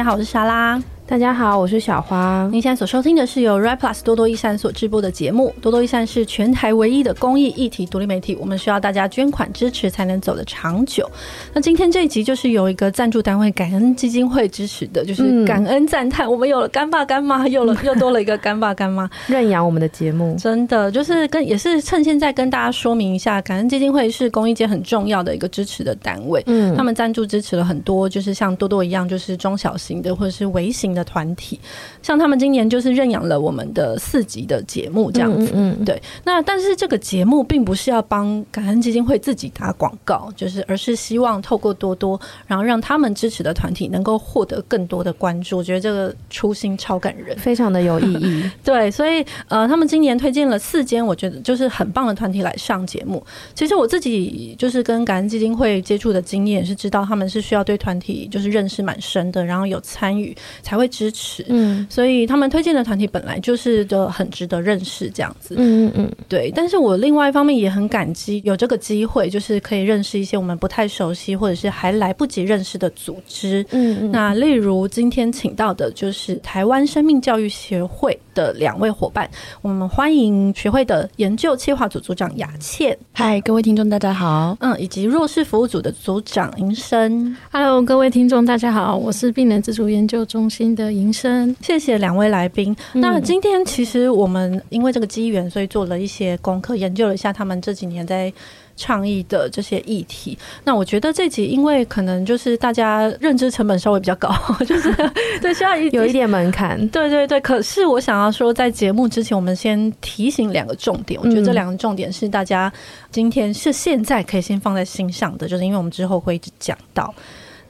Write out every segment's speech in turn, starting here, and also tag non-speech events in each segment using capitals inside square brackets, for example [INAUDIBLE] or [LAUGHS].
大家好，我是莎拉。大家好，我是小花。您现在所收听的是由 Right Plus 多多益善所制播的节目。多多益善是全台唯一的公益议题独立媒体，我们需要大家捐款支持才能走得长久。那今天这一集就是由一个赞助单位感恩基金会支持的，就是感恩赞叹，我们有了干爸干妈，有了 [LAUGHS] 又多了一个干爸干妈认养我们的节目。真的就是跟也是趁现在跟大家说明一下，感恩基金会是公益界很重要的一个支持的单位。嗯，他们赞助支持了很多，就是像多多一样，就是中小型的或者是微型的团体。像他们今年就是认养了我们的四级的节目这样子，嗯，嗯，对。那但是这个节目并不是要帮感恩基金会自己打广告，就是而是希望透过多多，然后让他们支持的团体能够获得更多的关注。我觉得这个初心超感人，非常的有意义。[LAUGHS] 对，所以呃，他们今年推荐了四间我觉得就是很棒的团体来上节目。其实我自己就是跟感恩基金会接触的经验是知道他们是需要对团体就是认识蛮深的，然后有参与才会支持。嗯，所以他们推荐的团体本来就是就很值得认识这样子。嗯嗯嗯，对。但是我另外一方面也很感激有这个机会，就是可以认识一些我们不太熟悉或者是还来不及认识的组织。嗯嗯。那例如今天请到的就是台湾生命教育协会的两位伙伴，我们欢迎学会的研究企划组组长雅倩。嗨，各位听众大家好。嗯，以及弱势服务组的组长银生。Hello，各位听众大家好，我是病人自主研究中心的银生。谢谢两位来宾。那今天其实我们因为这个机缘，所以做了一些功课，研究了一下他们这几年在倡议的这些议题。那我觉得这集因为可能就是大家认知成本稍微比较高，就是 [LAUGHS] 对需要有一点门槛。对对对。可是我想要说，在节目之前，我们先提醒两个重点。我觉得这两个重点是大家今天是现在可以先放在心上的，就是因为我们之后会一直讲到。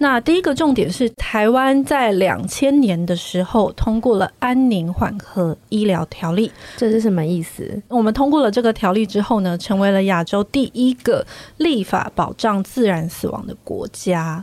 那第一个重点是，台湾在两千年的时候通过了《安宁缓和医疗条例》，这是什么意思？我们通过了这个条例之后呢，成为了亚洲第一个立法保障自然死亡的国家。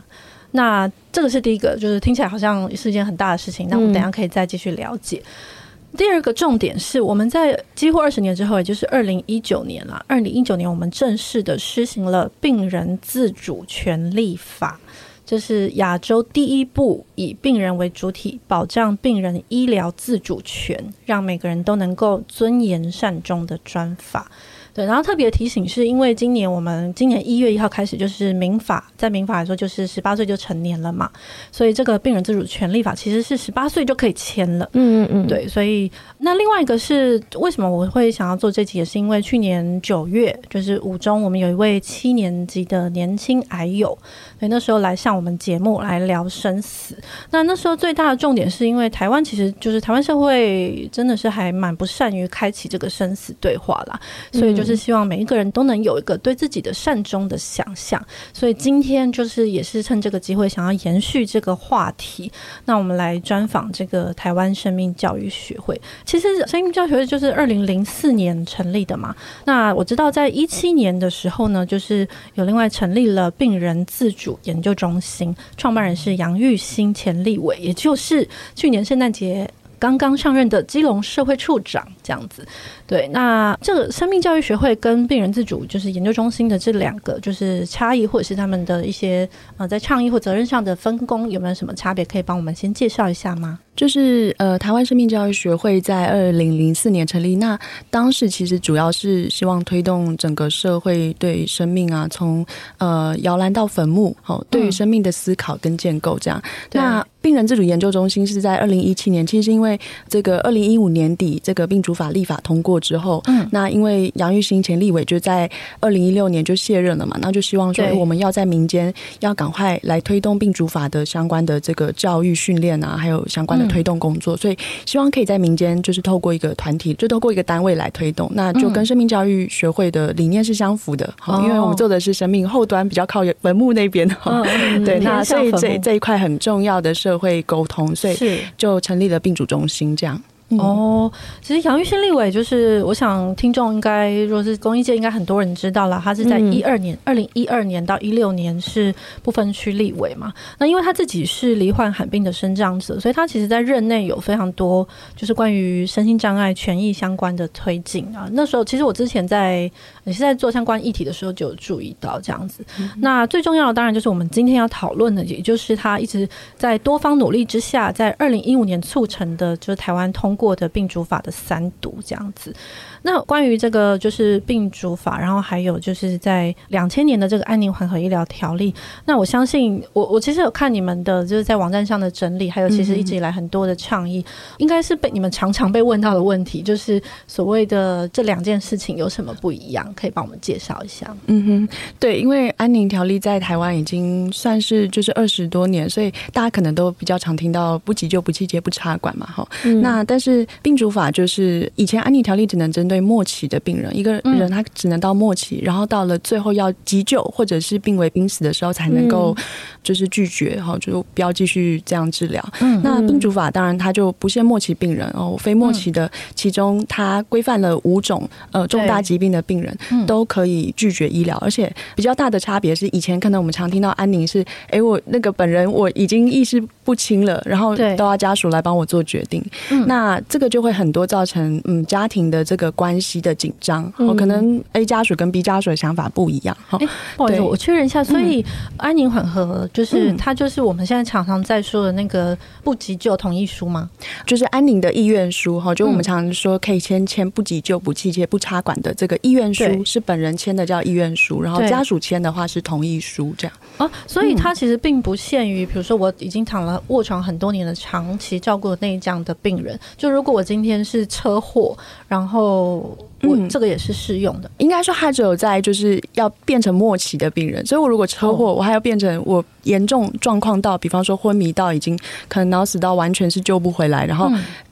那这个是第一个，就是听起来好像是一件很大的事情。那我们等一下可以再继续了解。嗯。第二个重点是，我们在几乎二十年之后，也就是二零一九年了。二零一九年，我们正式的施行了病人自主权利法。这是亚洲第一部以病人为主体，保障病人医疗自主权，让每个人都能够尊严善终的专法。对，然后特别提醒，是因为今年我们今年一月一号开始就是民法，在民法来说就是十八岁就成年了嘛，所以这个病人自主权利法其实是十八岁就可以签了。嗯嗯嗯，对，所以那另外一个是为什么我会想要做这集，也是因为去年九月就是五中，我们有一位七年级的年轻癌友，对，那时候来上我们节目来聊生死。那那时候最大的重点是因为台湾其实就是台湾社会真的是还蛮不善于开启这个生死对话啦，所以就是。是希望每一个人都能有一个对自己的善终的想象，所以今天就是也是趁这个机会，想要延续这个话题。那我们来专访这个台湾生命教育学会。其实生命教育学会就是二零零四年成立的嘛。那我知道在一七年的时候呢，就是有另外成立了病人自主研究中心，创办人是杨玉兴前立委，也就是去年圣诞节刚刚上任的基隆社会处长这样子。对，那这个生命教育学会跟病人自主就是研究中心的这两个就是差异，或者是他们的一些呃在倡议或责任上的分工有没有什么差别？可以帮我们先介绍一下吗？就是呃，台湾生命教育学会在二零零四年成立，那当时其实主要是希望推动整个社会对生命啊，从呃摇篮到坟墓，哦，对于生命的思考跟建构这样。嗯、那病人自主研究中心是在二零一七年，其实是因为这个二零一五年底这个病主法立法通过。之后，嗯，那因为杨玉兴前立委就在二零一六年就卸任了嘛，那就希望说我们要在民间要赶快来推动病主法的相关的这个教育训练啊，还有相关的推动工作，所以希望可以在民间就是透过一个团体，就透过一个单位来推动，那就跟生命教育学会的理念是相符的，好，因为我们做的是生命后端比较靠坟墓那边，[LAUGHS] 对，那所以这这一块很重要的社会沟通，所以就成立了病主中心这样。嗯、哦，其实杨玉兴立委就是，我想听众应该，如果是公益界，应该很多人知道了，他是在一二年，二零一二年到一六年是不分区立委嘛。那因为他自己是罹患罕病的身障者，所以他其实在任内有非常多就是关于身心障碍权益相关的推进啊。那时候其实我之前在也是在做相关议题的时候就有注意到这样子。嗯、那最重要的当然就是我们今天要讨论的，也就是他一直在多方努力之下，在二零一五年促成的，就是台湾通过的病主法的三读这样子。那关于这个就是病主法，然后还有就是在两千年的这个安宁缓和医疗条例。那我相信我我其实有看你们的就是在网站上的整理，还有其实一直以来很多的倡议，嗯、应该是被你们常常被问到的问题，就是所谓的这两件事情有什么不一样？可以帮我们介绍一下？嗯哼，对，因为安宁条例在台湾已经算是就是二十多年，所以大家可能都比较常听到不急救、不气切、不插管嘛，哈。嗯、那但是病主法就是以前安宁条例只能针对末期的病人，一个人他只能到末期，然后到了最后要急救或者是病危濒死的时候才能够就是拒绝，哈，就不要继续这样治疗。嗯，那病主法当然它就不限末期病人哦，非末期的，其中它规范了五种呃重大疾病的病人都可以拒绝医疗，而且比较大的差别是，以前可能我们常听到安宁是，哎，我那个本人我已经意识不清了，然后都要家属来帮我做决定。嗯，那这个就会很多造成嗯家庭的这个关系的紧张，哦，可能 A 家属跟 B 家属的想法不一样。哈，不好意思，我确认一下，所以安宁缓和就是它就是我们现在常常在说的那个不急救同意书吗？就是安宁的意愿书哈，就我们常常说可以签签不急救、不气切、不插管的这个意愿书，是本人签的叫意愿书，然后家属签的话是同意书，这样。哦，所以它其实并不限于，比如说我已经躺了卧床很多年的长期照顾内这样的病人，就如果我今天是车祸，然后我这个也是适用的。应该说，他只有在就是要变成末期的病人，所以我如果车祸，我还要变成我严重状况到，比方说昏迷到已经可能脑死到完全是救不回来，然后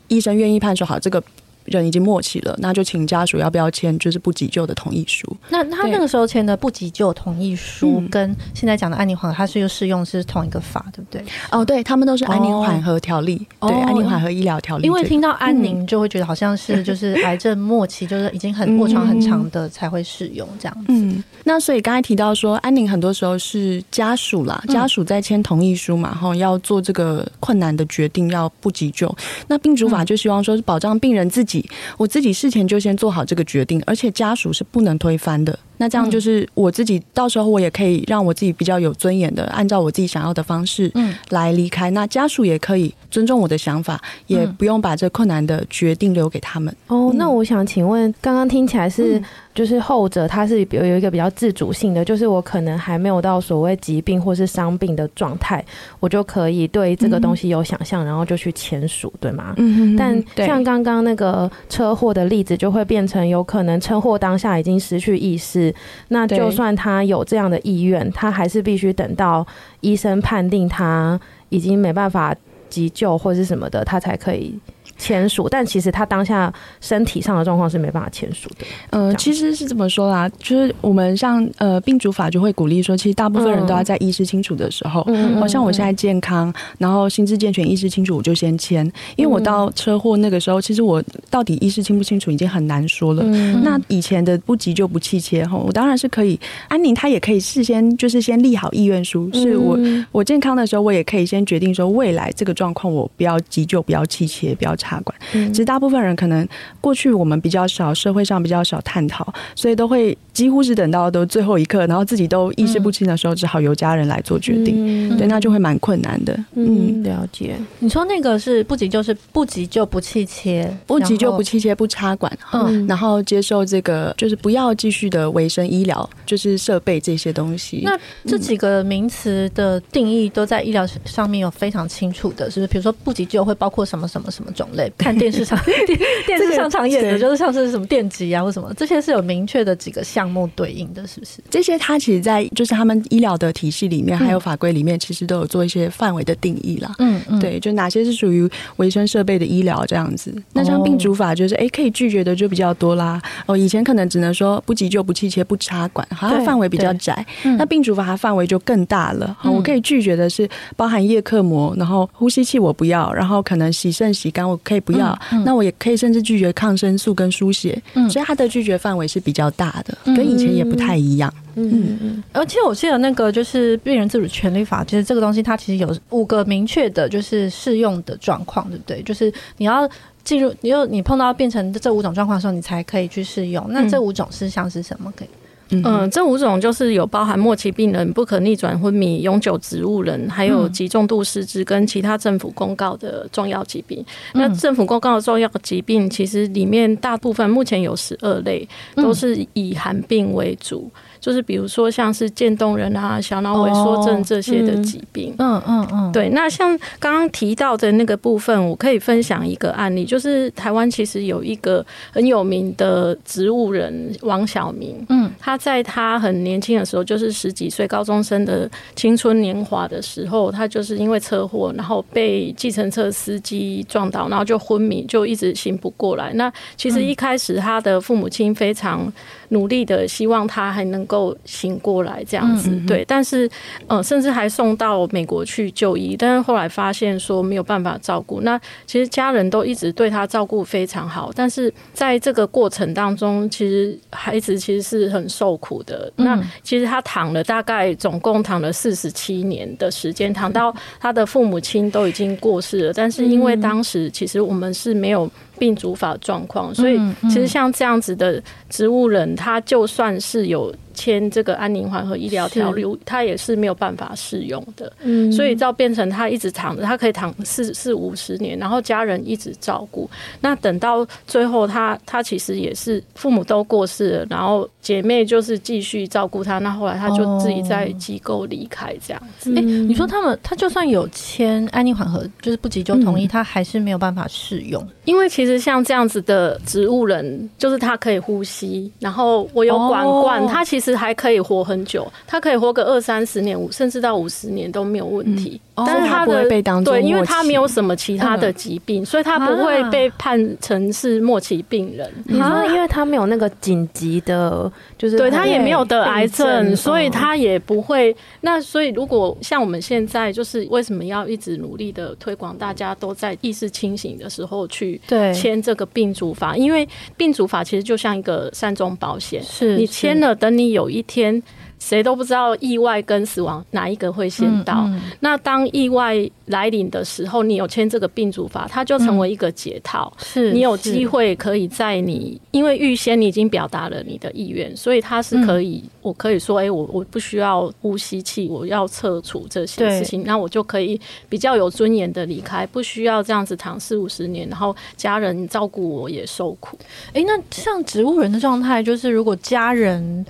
医生愿意判说好这个。人已经末期了，那就请家属要不要签就是不急救的同意书？那他那个时候签的不急救同意书，跟现在讲的安宁缓和，它是又适用是同一个法，对不对？哦，对，他们都是安宁缓和条例，哦、对，安宁缓和医疗条例。因为听到安宁，就会觉得好像是就是癌症末期，就是已经很卧床很长的才会适用这样子。嗯，那所以刚才提到说，安宁很多时候是家属啦，家属在签同意书嘛，然后要做这个困难的决定，要不急救。那病主法就希望说是保障病人自己。我自己事前就先做好这个决定，而且家属是不能推翻的。那这样就是我自己，到时候我也可以让我自己比较有尊严的，按照我自己想要的方式，嗯，来离开。那家属也可以尊重我的想法，也不用把这困难的决定留给他们。哦，那我想请问，刚刚听起来是就是后者，他是有有一个比较自主性的，就是我可能还没有到所谓疾病或是伤病的状态，我就可以对这个东西有想象，然后就去签署，对吗？嗯嗯。但像刚刚那个车祸的例子，就会变成有可能车祸当下已经失去意识。那就算他有这样的意愿，他还是必须等到医生判定他已经没办法急救或是什么的，他才可以。签署，但其实他当下身体上的状况是没办法签署的。呃，其实是这么说啦，就是我们像呃病主法就会鼓励说，其实大部分人都要在意识清楚的时候，嗯，好像我现在健康，然后心智健全、意识清楚，我就先签，因为我到车祸那个时候，其实我到底意识清不清楚已经很难说了。嗯，那以前的不急救不气切哈，我当然是可以，安宁他也可以事先就是先立好意愿书，是我我健康的时候，我也可以先决定说未来这个状况我不要急救，不要气切，不要。插管，其实大部分人可能过去我们比较少，社会上比较少探讨，所以都会几乎是等到都最后一刻，然后自己都意识不清的时候，只好由家人来做决定。嗯、对，那就会蛮困难的。嗯，了解。你说那个是不急就，是不急救不气切，不急救不气切不插管，嗯，然后接受这个就是不要继续的维生医疗，就是设备这些东西。那这几个名词的定义都在医疗上面有非常清楚的，是不是？比如说不急救会包括什么什么什么种类？看电视上 [LAUGHS] 电电视上常演的，就是像是什么电击啊或什么，这些是有明确的几个项目对应的，是不是？这些它其实，在就是他们医疗的体系里面，还有法规里面，其实都有做一些范围的定义啦。嗯嗯，对，就哪些是属于维生设备的医疗这样子。那像病主法，就是哎可以拒绝的就比较多啦。哦，以前可能只能说不急救、不气切、不插管，好像范围比较窄。那病主法它范围就更大了。好，我可以拒绝的是包含叶克膜，然后呼吸器我不要，然后可能洗肾、洗肝我。可以不要。那我也可以甚至拒绝抗生素跟输血，嗯、所以他的拒绝范围是比较大的，嗯、跟以前也不太一样。嗯嗯嗯。而且我记得那个就是病人自主权利法，其实这个东西它其实有五个明确的，就是适用的状况，对不对？就是你要进入，你又你碰到变成这五种状况的时候，你才可以去适用。那这五种事项是什么？可以？嗯，呃、这五种就是有包含末期病人、不可逆转昏迷、永久植物人，还有极重度失智跟其他政府公告的重要疾病。嗯、那政府公告的重要疾病，其实里面大部分目前有十二类，都是以寒病为主。就是比如说像是渐冻人啊、小脑萎缩症这些的疾病，嗯嗯嗯，对。那像刚刚提到的那个部分，我可以分享一个案例，就是台湾其实有一个很有名的植物人王小明，嗯，他在他很年轻的时候，就是十几岁高中生的青春年华的时候，他就是因为车祸，然后被计程车司机撞到，然后就昏迷，就一直醒不过来。那其实一开始他的父母亲非常努力的希望他还能够醒过来这样子，对，但是呃，甚至还送到美国去就医，但是后来发现说没有办法照顾。那其实家人都一直对他照顾非常好，但是在这个过程当中，其实孩子其实是很受苦的。那其实他躺了大概总共躺了四十七年的时间，躺到他的父母亲都已经过世了，但是因为当时其实我们是没有。病主法状况，所以其实像这样子的植物人，他就算是有签这个安宁缓和医疗条例，他也是没有办法适用的。嗯，所以到变成他一直躺着，他可以躺四四五十年，然后家人一直照顾。那等到最后他，他他其实也是父母都过世了，然后姐妹就是继续照顾他。那后来他就自己在机构离开这样子。哎、嗯欸，你说他们他就算有签安宁缓和，就是不急救同意，他还是没有办法适用，因为其实。像这样子的植物人，就是他可以呼吸，然后我有管灌，他其实还可以活很久，他可以活个二三十年，五甚至到五十年都没有问题。但是他的被当对，因为他没有什么其他的疾病，所以他不会被判成是末期病人。你说，因为他没有那个紧急的，就是对他也没有得癌症，所以他也不会。那所以如果像我们现在，就是为什么要一直努力的推广，大家都在意识清醒的时候去对。签这个病主法，因为病主法其实就像一个善终保险，是你签了，等你有一天。谁都不知道意外跟死亡哪一个会先到。嗯嗯、那当意外来临的时候，你有签这个病主法，它就成为一个解套。嗯、是你有机会可以在你，因为预先你已经表达了你的意愿，所以它是可以，嗯、我可以说，哎、欸，我我不需要呼吸器，我要撤除这些事情，那我就可以比较有尊严的离开，不需要这样子躺四五十年，然后家人照顾我也受苦。哎、欸，那像植物人的状态，就是如果家人。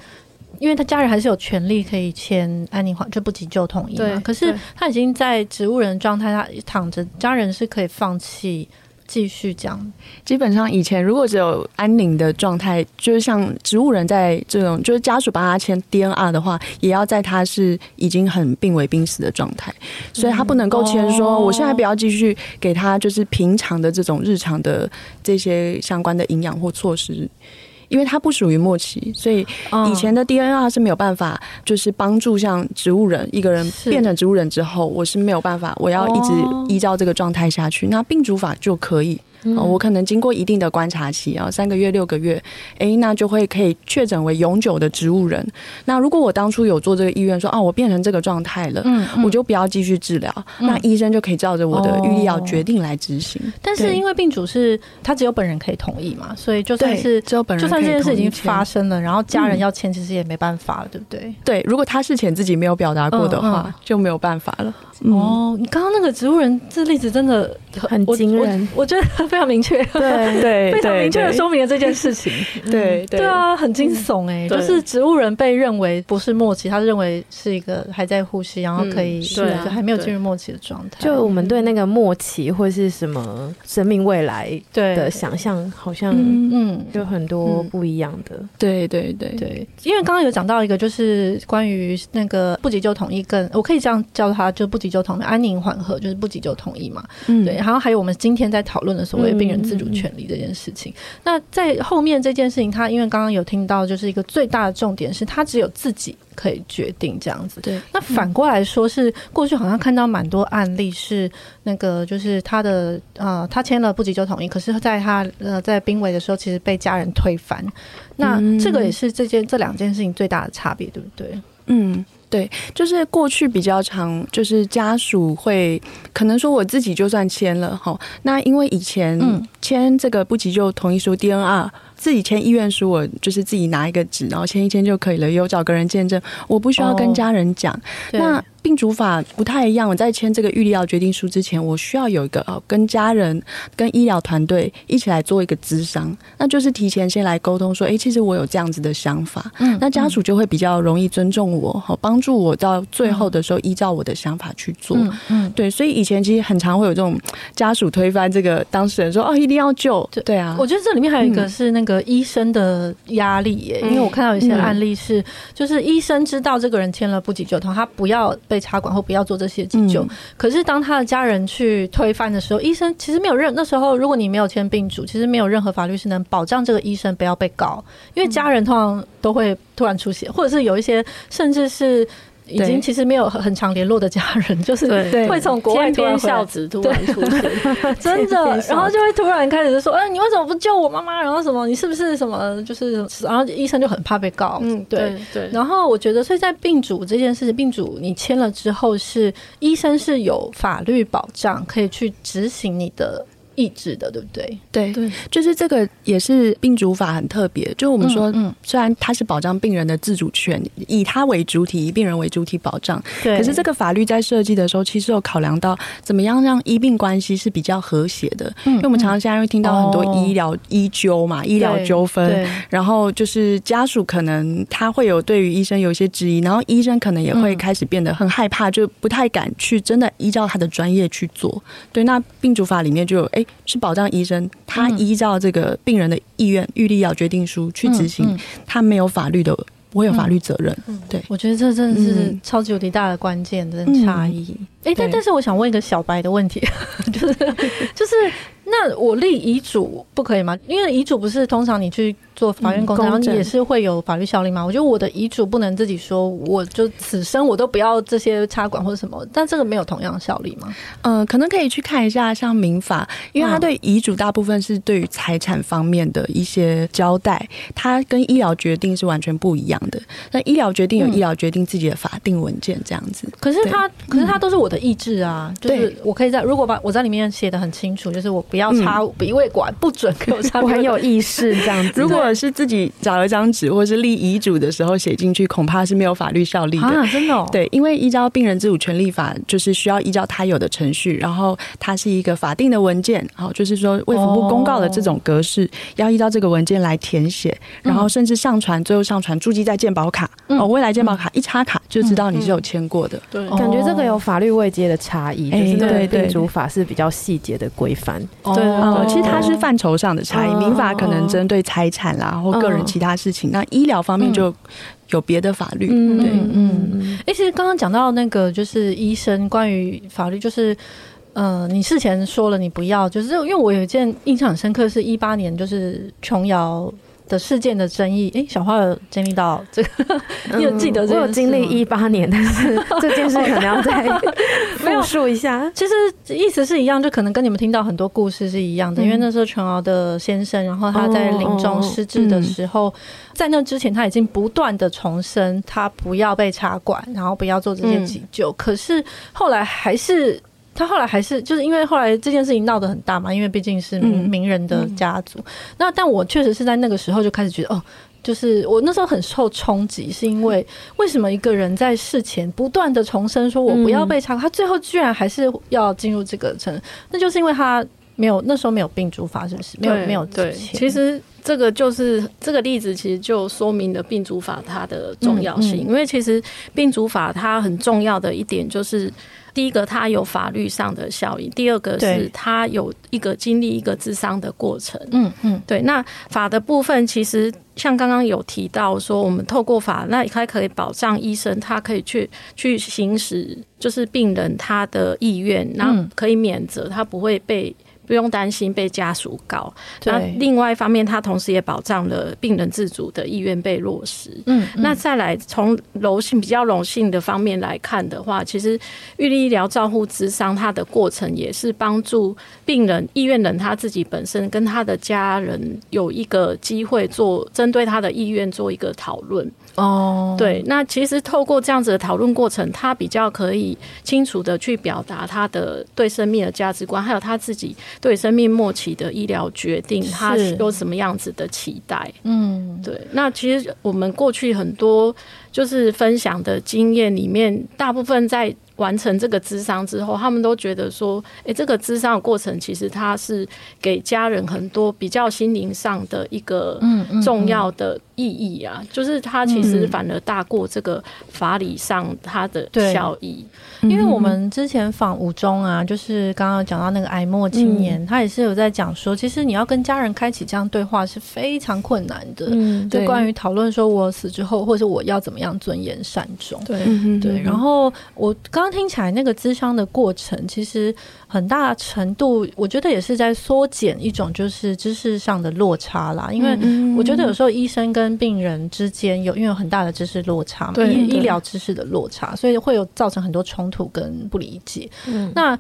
因为他家人还是有权利可以签安宁缓，就不急救同意嘛。对可是他已经在植物人状态，他躺着，家人是可以放弃继续这样。基本上以前如果只有安宁的状态，就是像植物人在这种，就是家属帮他签 DNR 的话，也要在他是已经很病危濒死的状态，所以他不能够签说我现在不要继续给他就是平常的这种日常的这些相关的营养或措施。因为它不属于末期，所以以前的 DNR 是没有办法，就是帮助像植物人一个人变成植物人之后，我是没有办法，我要一直依照这个状态下去，那病主法就可以。我可能经过一定的观察期啊，三个月、六个月，哎，那就会可以确诊为永久的植物人。那如果我当初有做这个意愿，说啊，我变成这个状态了，嗯，我就不要继续治疗，那医生就可以照着我的预立药决定来执行。但是因为病主是他只有本人可以同意嘛，所以就算是只有本人，就算这件事已经发生了，然后家人要签，其实也没办法了，对不对？对，如果他事前自己没有表达过的话，就没有办法了。哦，你刚刚那个植物人这例子真的很惊人，我觉得。[LAUGHS] 非常明确，对 [LAUGHS] 对，非常明确的说明了这件事情。对对啊，很惊悚哎，就是植物人被认为不是末期，他认为是一个还在呼吸，然后可以对，还没有进入末期的状态。就我们对那个末期或是什么生命未来的想象，好像嗯，有很多不一样的。对对对对，因为刚刚有讲到一个，就是关于那个不急救统一，跟我可以这样叫他，就不急救同意，安宁缓和就是不急救统一嘛。嗯，对。然后还有我们今天在讨论的所所谓病人自主权利这件事情。那在后面这件事情，他因为刚刚有听到，就是一个最大的重点是他只有自己可以决定这样子。对。那反过来说，是过去好像看到蛮多案例是那个，就是他的呃，他签了不急救同意，可是在他呃在濒危的时候，其实被家人推翻。那这个也是这件这两件事情最大的差别，对不对？嗯。对，就是过去比较常，就是家属会可能说我自己就算签了哈，那因为以前签这个不急救同意书 DNR。自己签意愿书，我就是自己拿一个纸，然后签一签就可以了。有找个人见证，我不需要跟家人讲。Oh, 那病主法不太一样，我在签这个预立医疗决定书之前，我需要有一个哦，跟家人、跟医疗团队一起来做一个咨商，那就是提前先来沟通说，哎，其实我有这样子的想法。嗯，那家属就会比较容易尊重我，好帮助我到最后的时候依照我的想法去做。嗯，嗯对，所以以前其实很常会有这种家属推翻这个当事人说，哦，一定要救。对啊，我觉得这里面还有一个是那个。医生的压力耶，因为我看到有些案例是，就是医生知道这个人签了不急救通，他不要被插管或不要做这些急救。可是当他的家人去推翻的时候，医生其实没有任那时候，如果你没有签病主，其实没有任何法律是能保障这个医生不要被告，因为家人通常都会突然出血，或者是有一些甚至是。已经其实没有很常联络的家人，就是会从国外天孝子突然出现，[LAUGHS] 真的，然后就会突然开始说：“哎，你为什么不救我妈妈？然后什么？你是不是什么？就是，然后医生就很怕被告。”嗯，对对。然后我觉得，所以在病主这件事情，病主你签了之后，是医生是有法律保障，可以去执行你的。意志的，对不对？对对，就是这个也是病主法很特别。就我们说，嗯，虽然它是保障病人的自主权，以他为主体，以病人为主体保障，对。可是这个法律在设计的时候，其实有考量到怎么样让医病关系是比较和谐的。嗯，因为我们常常现在会听到很多医疗医纠嘛，医疗纠纷，然后就是家属可能他会有对于医生有一些质疑，然后医生可能也会开始变得很害怕，就不太敢去真的依照他的专业去做。对，那病主法里面就有哎。是保障医生，他依照这个病人的意愿、预立药决定书去执行，他没有法律的，不会有法律责任。对，我觉得这真的是超级无敌大的关键的差异。哎，但但是我想问一个小白的问题，[LAUGHS] 就是就是。那我立遗嘱不可以吗？因为遗嘱不是通常你去做法院公证，然后也是会有法律效力吗？我觉得我的遗嘱不能自己说，我就此生我都不要这些插管或者什么，但这个没有同样的效力吗？嗯、呃，可能可以去看一下像民法，因为它对遗嘱大部分是对于财产方面的一些交代，它跟医疗决定是完全不一样的。那医疗决定有医疗决定自己的法定文件这样子，可是它可是它都是我的意志啊，就是我可以在如果把我在里面写的很清楚，就是我。不要插鼻胃管，不准给我插。我很有意识这样子。[LAUGHS] 如果是自己找了张纸，或是立遗嘱的时候写进去，恐怕是没有法律效力的。啊，真的哦？对，因为依照《病人自主权利法》，就是需要依照他有的程序，然后它是一个法定的文件，好，就是说卫福部公告的这种格式，要依照这个文件来填写，然后甚至上传，最后上传注记在健保卡。哦，未来健保卡一插卡就知道你是有签过的。对，感觉这个有法律位阶的差异，就是对病主法是比较细节的规范。对，其实它是范畴上的差异。民法可能针对财产啦，或个人其他事情，那医疗方面就有别的法律。嗯，对，嗯，哎，其实刚刚讲到那个，就是医生关于法律，就是，呃，你事前说了你不要，就是因为我有一件印象很深刻，是一八年，就是琼瑶。的事件的争议，哎、欸，小花有经历到这个，[LAUGHS] 你有记得这个？我有经历一八年，但是这件事可能要再 [LAUGHS] 复述一下。其实意思是一样，就可能跟你们听到很多故事是一样的。嗯、因为那时候琼瑶的先生，然后他在临终失智的时候，哦嗯、在那之前他已经不断的重申，他不要被插管，然后不要做这些急救。嗯、可是后来还是。他后来还是就是因为后来这件事情闹得很大嘛，因为毕竟是名名人的家族。那但我确实是在那个时候就开始觉得，哦，就是我那时候很受冲击，是因为为什么一个人在事前不断的重申说我不要被查，嗯、他最后居然还是要进入这个城，那就是因为他没有那时候没有病主法，是不是？没有没有对。其实这个就是这个例子，其实就说明了病主法它的重要性，嗯嗯、因为其实病主法它很重要的一点就是。第一个，它有法律上的效应；第二个是它有一个经历一个咨商的过程。嗯嗯，对。那法的部分，其实像刚刚有提到说，我们透过法，那它可以保障医生，他可以去去行使，就是病人他的意愿，然后可以免责，他不会被不用担心被家属告。那另外一方面，它同时也保障了病人自主的意愿被落实。嗯，那再来从柔性比较柔性的方面来看的话，其实预立医疗照护之商它的过程也是帮助病人、意愿人他自己本身跟他的家人有一个机会做针对他的意愿做一个讨论。哦，对，那其实透过这样子的讨论过程，他比较可以清楚的去表达他的对生命的价值观，还有他自己对生命末期的医疗决定，他有什么样子的期待。嗯，对。那其实我们过去很多就是分享的经验里面，大部分在。完成这个咨商之后，他们都觉得说，诶，这个咨商的过程其实它是给家人很多比较心灵上的一个重要的意义啊，就是它其实反而大过这个法理上它的效益。因为我们之前访吴中啊，就是刚刚讲到那个癌末青年，他也是有在讲说，其实你要跟家人开启这样对话是非常困难的。嗯，就关于讨论说我死之后，或者我要怎么样尊严善终。对对，然后我刚。刚听起来，那个咨商的过程，其实很大程度，我觉得也是在缩减一种就是知识上的落差啦。因为我觉得有时候医生跟病人之间有因为有很大的知识落差嘛，对医医疗知识的落差，所以会有造成很多冲突跟不理解。嗯，那。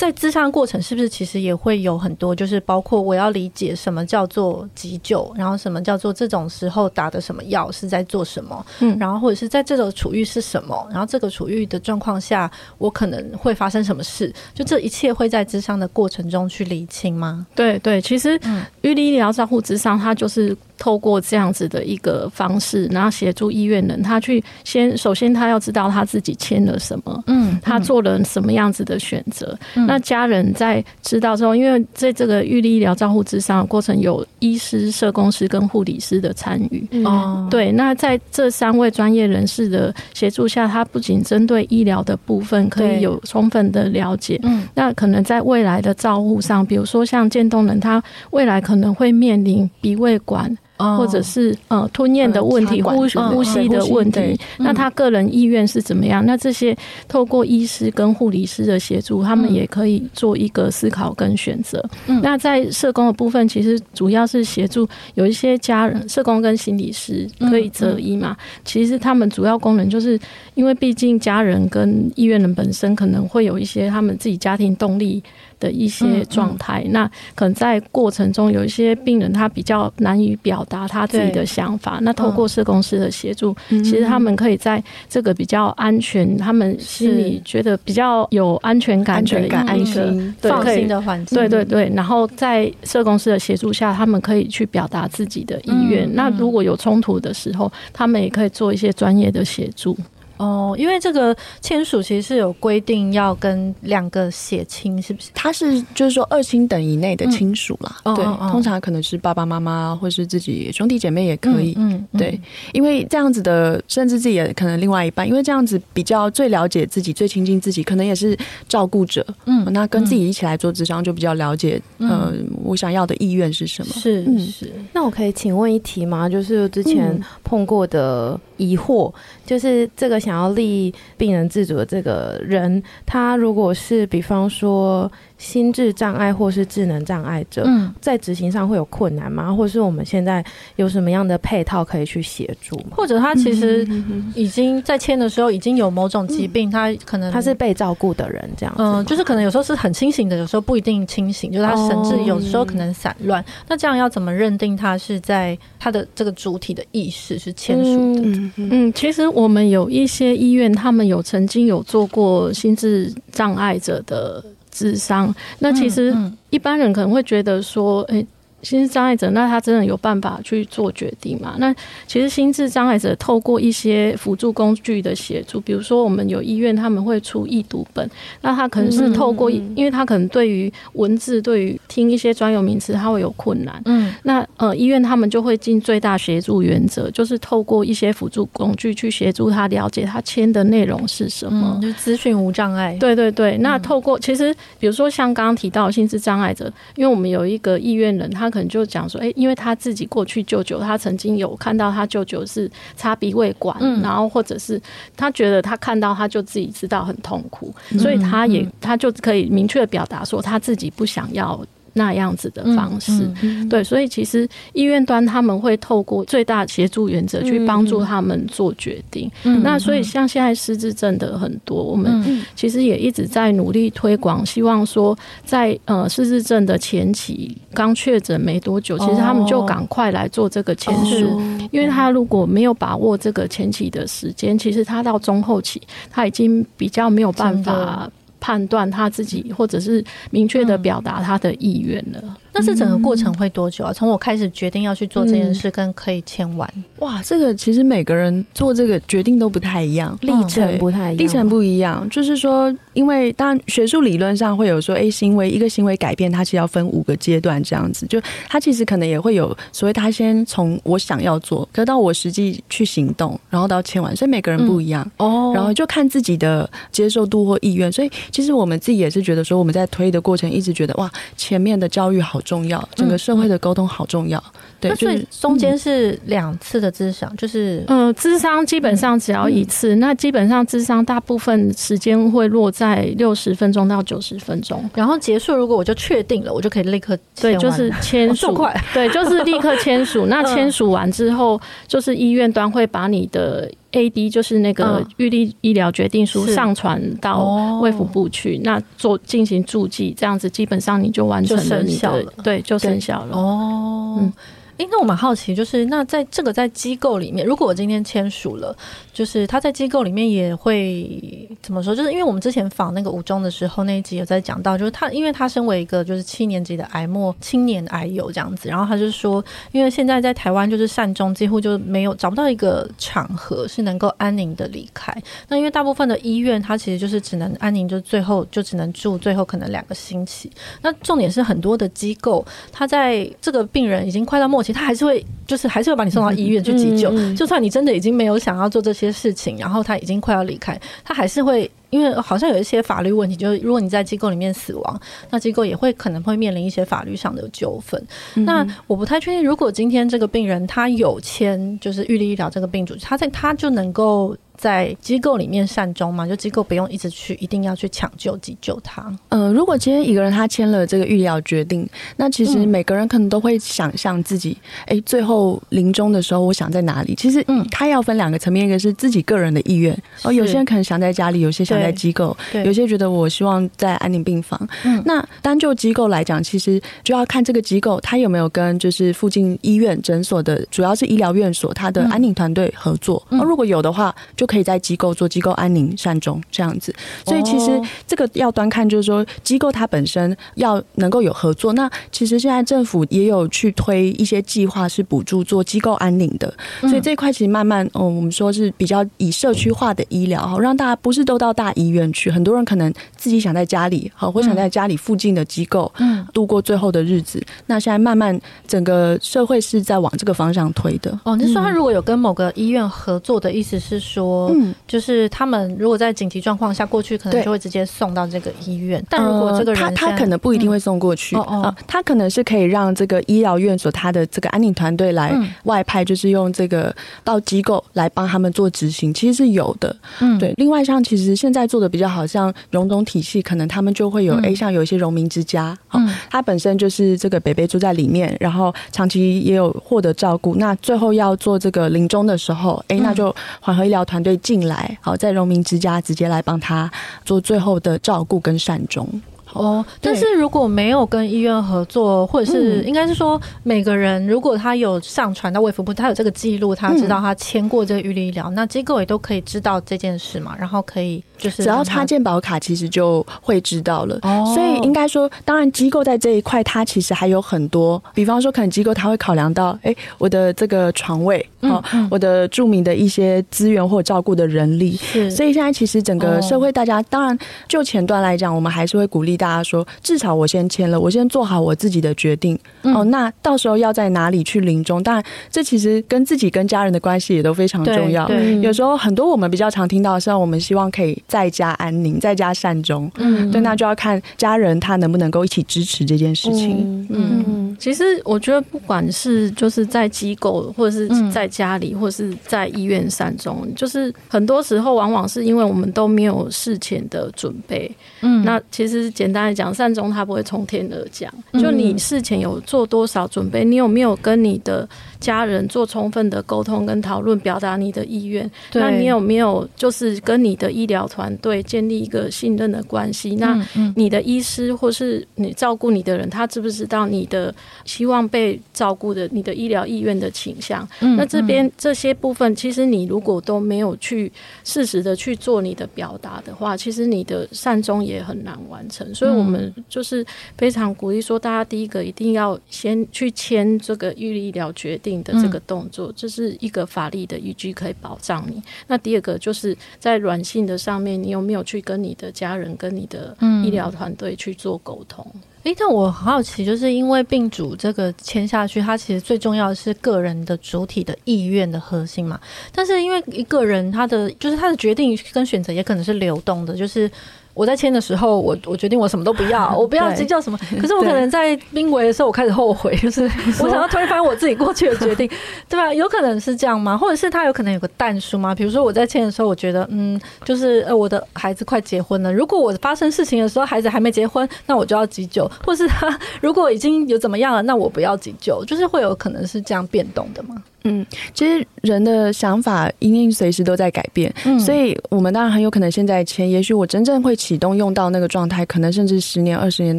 在咨商过程是不是其实也会有很多，就是包括我要理解什么叫做急救，然后什么叫做这种时候打的什么药是在做什么，嗯，然后或者是在这种处遇是什么，然后这个处遇的状况下我可能会发生什么事，就这一切会在咨商的过程中去理清吗？对对，其实嗯预立医疗照护咨商它就是。透过这样子的一个方式，然后协助医院人，他去先首先他要知道他自己签了什么，嗯，他做了什么样子的选择。嗯、那家人在知道之后，因为在这个预立医疗照护之上的过程，有医师、社工师跟护理师的参与。哦、嗯，对，那在这三位专业人士的协助下，他不仅针对医疗的部分可以有充分的了解，嗯，那可能在未来的照护上，比如说像渐冻人，他未来可能会面临鼻胃管。或者是呃吞咽的问题，呼呼吸的问题，那他个人意愿是怎么样？那这些透过医师跟护理师的协助，他们也可以做一个思考跟选择。那在社工的部分，其实主要是协助有一些家人，社工跟心理师可以择一嘛。其实他们主要功能就是，因为毕竟家人跟医院人本身可能会有一些他们自己家庭动力。的一些状态，那可能在过程中有一些病人他比较难以表达他自己的想法，那透过社工师的协助，其实他们可以在这个比较安全，他们心里觉得比较有安全感的一个安心、放心的环境。对对对，然后在社工师的协助下，他们可以去表达自己的意愿。那如果有冲突的时候，他们也可以做一些专业的协助。哦，因为这个签署其实是有规定要跟两个血亲，是不是？他是就是说二亲等以内的亲属啦，嗯、对，哦哦、通常可能是爸爸妈妈或是自己兄弟姐妹也可以，嗯，嗯对，因为这样子的，甚至自己也可能另外一半，因为这样子比较最了解自己，最亲近自己，可能也是照顾者，嗯，那跟自己一起来做智商，就比较了解，嗯、呃，我想要的意愿是什么？是是。那我可以请问一题吗？就是之前碰过的疑惑，就是这个想想要立病人自主的这个人，他如果是比方说心智障碍或是智能障碍者，嗯，在执行上会有困难吗？或者是我们现在有什么样的配套可以去协助吗？或者他其实已经在签的时候已经有某种疾病，他可能他是被照顾的人，这样嗯，就是可能有时候是很清醒的，有时候不一定清醒，就是他神志有时候可能散乱。那这样要怎么认定他是在他的这个主体的意识是签署的？嗯，嗯，其实我们有一些医院，他们有曾经有做过心智障碍者的咨商。那其实一般人可能会觉得说，诶。心智障碍者，那他真的有办法去做决定吗？那其实心智障碍者透过一些辅助工具的协助，比如说我们有医院他们会出易读本，那他可能是透过，因为他可能对于文字、对于听一些专有名词，他会有困难。嗯，那呃，医院他们就会尽最大协助原则，就是透过一些辅助工具去协助他了解他签的内容是什么，就资讯无障碍。对对对，那透过其实比如说像刚刚提到心智障碍者，因为我们有一个医院人，他可能就讲说，哎，因为他自己过去舅舅，他曾经有看到他舅舅是插鼻胃管，嗯、然后或者是他觉得他看到他就自己知道很痛苦，嗯、所以他也他就可以明确的表达说他自己不想要那样子的方式。对，所以其实医院端他们会透过最大协助原则去帮助他们做决定。那所以像现在失智症的很多，我们其实也一直在努力推广，希望说在呃失智症的前期刚确诊没多久，其实他们就赶快来做这个签署，因为他如果没有把握这个前期的时间，其实他到中后期他已经比较没有办法判断他自己，或者是明确的表达他的意愿了。那是整个过程会多久啊？从我开始决定要去做这件事，跟可以签完，哇，这个其实每个人做这个决定都不太一样，历程不太一样，历程不一样。就是说，因为当然学术理论上会有说，哎，行为一个行为改变，它其实要分五个阶段这样子。就它其实可能也会有所谓，他先从我想要做，可到我实际去行动，然后到签完，所以每个人不一样哦。然后就看自己的接受度或意愿。所以其实我们自己也是觉得说，我们在推的过程一直觉得哇，前面的教育好重要，整个社会的沟通好重要。嗯、对，所以中间是两次的智商，就是嗯，智商基本上只要一次，嗯、那基本上智商大部分时间会落在六十分钟到九十分钟，然后结束，如果我就确定了，我就可以立刻对，就是签署，[LAUGHS] 哦、[LAUGHS] 对，就是立刻签署。那签署完之后，就是医院端会把你的。A D 就是那个预立医疗决定书上传到卫福部去，那做进行注记，这样子基本上你就完成了你的，对，就生效了。哦，嗯。哎，那我蛮好奇，就是那在这个在机构里面，如果我今天签署了，就是他在机构里面也会怎么说？就是因为我们之前访那个吴中的时候，那一集有在讲到，就是他因为他身为一个就是七年级的癌末青年癌友这样子，然后他就说，因为现在在台湾就是善终几乎就没有找不到一个场合是能够安宁的离开。那因为大部分的医院，他其实就是只能安宁，就最后就只能住最后可能两个星期。那重点是很多的机构，他在这个病人已经快到末期。他还是会，就是还是会把你送到医院去急救。就算你真的已经没有想要做这些事情，然后他已经快要离开，他还是会，因为好像有一些法律问题，就是如果你在机构里面死亡，那机构也会可能会面临一些法律上的纠纷。那我不太确定，如果今天这个病人他有签就是预立医疗这个病主，他在他就能够。在机构里面善终嘛，就机构不用一直去，一定要去抢救急救他。嗯、呃，如果今天一个人他签了这个预疗决定，那其实每个人可能都会想象自己，哎、欸，最后临终的时候，我想在哪里？其实，嗯，他要分两个层面，一个是自己个人的意愿，哦，有些人可能想在家里，有些想在机构，有些觉得我希望在安宁病房。嗯，那单就机构来讲，其实就要看这个机构他有没有跟就是附近医院诊所的，主要是医疗院所，他的安宁团队合作。嗯，如果有的话，就可以在机构做机构安宁善终这样子，所以其实这个要端看，就是说机构它本身要能够有合作。那其实现在政府也有去推一些计划，是补助做机构安宁的。所以这一块其实慢慢，嗯，我们说是比较以社区化的医疗，好让大家不是都到大医院去。很多人可能自己想在家里，好，或想在家里附近的机构，嗯，度过最后的日子。那现在慢慢整个社会是在往这个方向推的。哦，你说他如果有跟某个医院合作的意思是说，嗯。就是他们如果在紧急状况下过去，可能就会直接送到这个医院。但如果这个人他他可能不一定会送过去，哦，他可能是可以让这个医疗院所他的这个安宁团队来外派，就是用这个到机构来帮他们做执行，其实是有的。嗯，对。另外像其实现在做的比较好，像荣总体系，可能他们就会有诶，像有一些荣民之家，嗯，他本身就是这个北北住在里面，然后长期也有获得照顾。那最后要做这个临终的时候，哎，那就缓和医疗团队会进来。好，在荣民之家直接来帮他做最后的照顾跟善终。哦，但是如果没有跟医院合作，或者是应该是说，每个人如果他有上传到卫福部，他有这个记录，他知道他签过这个预立医疗，那机构也都可以知道这件事嘛，然后可以就是只要插健保卡，其实就会知道了。哦，所以应该说，当然机构在这一块，它其实还有很多，比方说，可能机构他会考量到，哎，我的这个床位，哦，我的著名的一些资源或照顾的人力，是，所以现在其实整个社会，大家当然就前段来讲，我们还是会鼓励。大家说，至少我先签了，我先做好我自己的决定。嗯、哦，那到时候要在哪里去临终？当然，这其实跟自己跟家人的关系也都非常重要。有时候很多我们比较常听到的是，我们希望可以在家安宁，在家善终。嗯，对，那就要看家人他能不能够一起支持这件事情。嗯。嗯其实我觉得，不管是就是在机构，或者是在家里，或者是在医院善终，嗯、就是很多时候往往是因为我们都没有事前的准备。嗯，那其实简单来讲，善终它不会从天而降，就你事前有做多少准备，你有没有跟你的家人做充分的沟通跟讨论，表达你的意愿？那你有没有就是跟你的医疗团队建立一个信任的关系？那你的医师或是你照顾你的人，他知不知道你的希望被照顾的、你的医疗意愿的倾向？嗯、那这边这些部分，其实你如果都没有去适时的去做你的表达的话，其实你的善终也很难完成。所以我们就是非常鼓励说，大家第一个一定要先去签这个预立医疗决定。的这个动作，这是一个法律的依据，可以保障你。那第二个就是在软性的上面，你有没有去跟你的家人、跟你的医疗团队去做沟通？诶、但我很好奇，就是因为病主这个签下去，他其实最重要的是个人的主体的意愿的核心嘛。但是因为一个人他的就是他的决定跟选择也可能是流动的，就是。我在签的时候，我我决定我什么都不要，[LAUGHS] 我不要急救什么。[LAUGHS] 可是我可能在濒危的时候，我开始后悔，就是 [LAUGHS] 我想要推翻我自己过去的决定，对吧？有可能是这样吗？或者是他有可能有个但书吗？比如说我在签的时候，我觉得嗯，就是呃，我的孩子快结婚了，如果我发生事情的时候孩子还没结婚，那我就要急救；或是他如果已经有怎么样了，那我不要急救，就是会有可能是这样变动的吗？嗯，其实人的想法一定随时都在改变，嗯，所以我们当然很有可能现在签，也许我真正会启动用到那个状态，可能甚至十年、二十年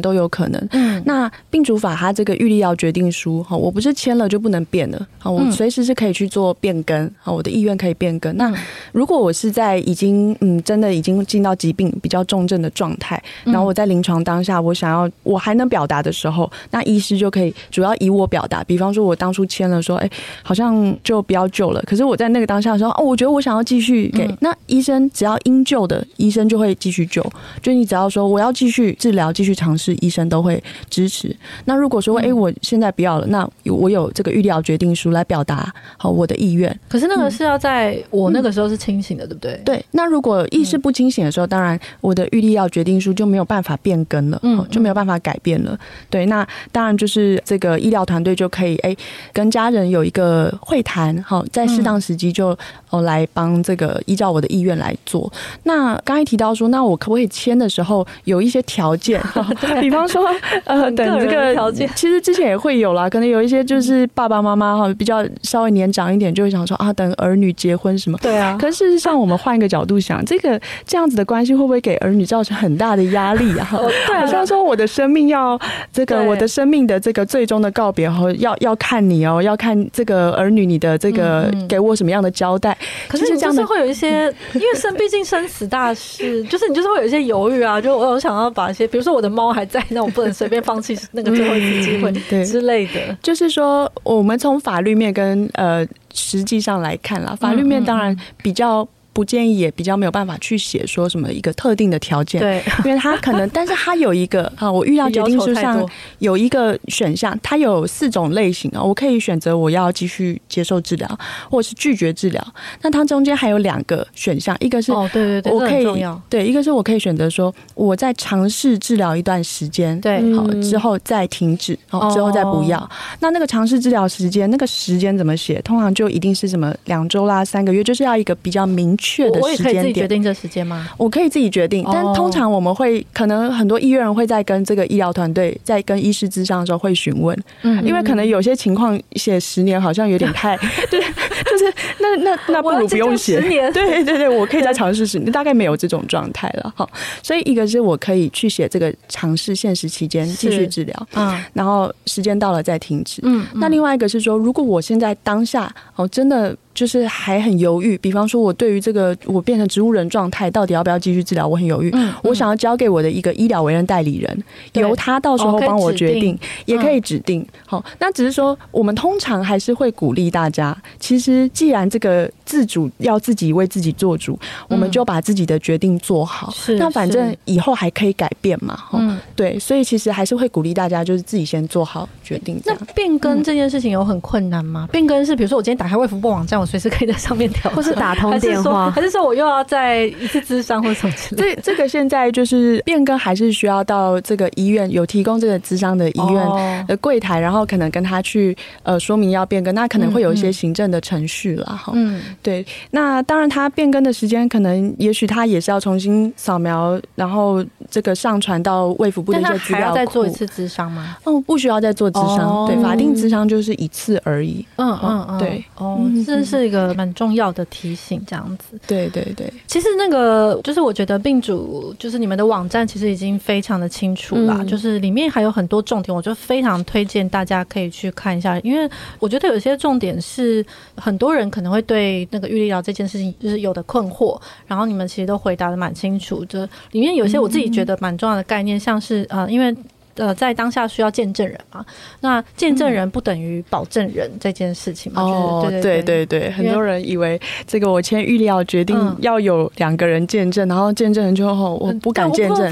都有可能。嗯，那病主法它这个预立药决定书哈，我不是签了就不能变了啊，我随时是可以去做变更啊，我的意愿可以变更。那如果我是在已经嗯真的已经进到疾病比较重症的状态，然后我在临床当下我想要我还能表达的时候，那医师就可以主要以我表达，比方说我当初签了说，哎，好像。嗯，就不要救了。可是我在那个当下说，哦，我觉得我想要继续给。嗯、那医生只要应救的，医生就会继续救。就你只要说我要继续治疗、继续尝试，医生都会支持。那如果说，哎、嗯欸，我现在不要了，那我有这个预立医疗决定书来表达好我的意愿。可是那个是要在我那个时候是清醒的，嗯、对不对？对。那如果意识不清醒的时候，当然我的预立医疗决定书就没有办法变更了，嗯，就没有办法改变了。对。那当然就是这个医疗团队就可以，哎、欸，跟家人有一个。会谈好，在适当时机就哦来帮这个依照我的意愿来做。那刚才提到说，那我可不可以签的时候有一些条件？[LAUGHS] 比方说 [LAUGHS] 呃，等这个条件，其实之前也会有啦，可能有一些就是爸爸妈妈哈比较稍微年长一点，就会想说啊，等儿女结婚什么？对啊。可是事实上，我们换一个角度想，这个这样子的关系会不会给儿女造成很大的压力啊？[LAUGHS] 对，好像说我的生命要这个我的生命的这个最终的告别后，要要看你哦，要看这个儿女。你的这个给我什么样的交代？可是就是会有一些，因为生毕竟生死大事，就是你就是会有一些犹豫啊。就我有想要把一些，比如说我的猫还在，那我不能随便放弃那个最后一次机会，之类的。就是说，我们从法律面跟呃实际上来看啦，法律面当然比较。不建议，也比较没有办法去写说什么一个特定的条件，对，因为他可能，[LAUGHS] 但是他有一个啊，我预立医疗决定书上有一个选项，它有四种类型啊，我可以选择我要继续接受治疗，或者是拒绝治疗。那它中间还有两个选项，一个是哦，对对对，我可以对，一个是我可以选择说我在尝试治疗一段时间，对，好之后再停止，好之后再不要。那那个尝试治疗时间，那个时间怎么写？通常就一定是什么两周啦、三个月，就是要一个比较明。确的时间点，我也可以自己决定这时间吗？我可以自己决定，但通常我们会可能很多医院会在跟这个医疗团队在跟医师咨商的时候会询问，嗯，因为可能有些情况写十年好像有点太 [LAUGHS] 对，就是那那那不如不用写，对对对，我可以再尝试十年，大概没有这种状态了哈。所以一个是我可以去写这个尝试限时期间继续治疗，嗯，然后时间到了再停止，嗯，那另外一个是说，如果我现在当下哦真的。就是还很犹豫，比方说，我对于这个我变成植物人状态，到底要不要继续治疗，我很犹豫。嗯嗯、我想要交给我的一个医疗委任代理人，由他到时候帮我决定，也可以指定。好、嗯，那只是说，我们通常还是会鼓励大家，其实既然这个自主要自己为自己做主，嗯、我们就把自己的决定做好。是，那反正以后还可以改变嘛。嗯，对，所以其实还是会鼓励大家，就是自己先做好决定。那变更这件事情有很困难吗？嗯、变更是比如说我今天打开卫福部网站。我随时可以在上面调，或是打通电话，还是说我又要再一次咨商或什么之类的？这这个现在就是变更，还是需要到这个医院有提供这个咨商的医院的柜台，然后可能跟他去呃说明要变更，那可能会有一些行政的程序了哈。嗯，对。那当然，他变更的时间可能，也许他也是要重新扫描，然后这个上传到卫福部的一些资料库。还要再做一次咨商吗？哦，不需要再做咨商，对，法定咨商就是一次而已。嗯嗯嗯，对。哦，这是一个蛮重要的提醒，这样子。对对对，其实那个就是我觉得病主就是你们的网站其实已经非常的清楚啦，嗯、就是里面还有很多重点，我就非常推荐大家可以去看一下，因为我觉得有些重点是很多人可能会对那个预立疗这件事情就是有的困惑，然后你们其实都回答的蛮清楚，就里面有些我自己觉得蛮重要的概念，像是呃，因为。呃，在当下需要见证人嘛？那见证人不等于保证人这件事情嘛？哦，对对对对，很多人以为这个我签预立要决定要有两个人见证，然后见证人就后我不敢见证，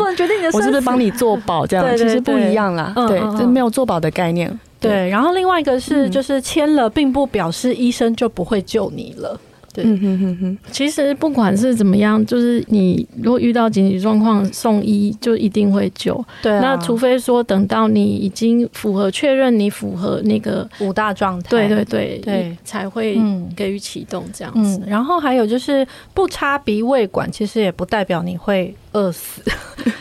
我是不是帮你做保 [LAUGHS] 这样？其实不一样啦，对，这没有做保的概念。对，然后另外一个是，就是签了并不表示医生就不会救你了。对，嗯哼哼哼。其实不管是怎么样，就是你如果遇到紧急状况，送医就一定会救。对、啊，那除非说等到你已经符合确认你符合那个五大状态，对对对对，才会给予启动这样子、嗯。然后还有就是不插鼻胃管，其实也不代表你会。饿死，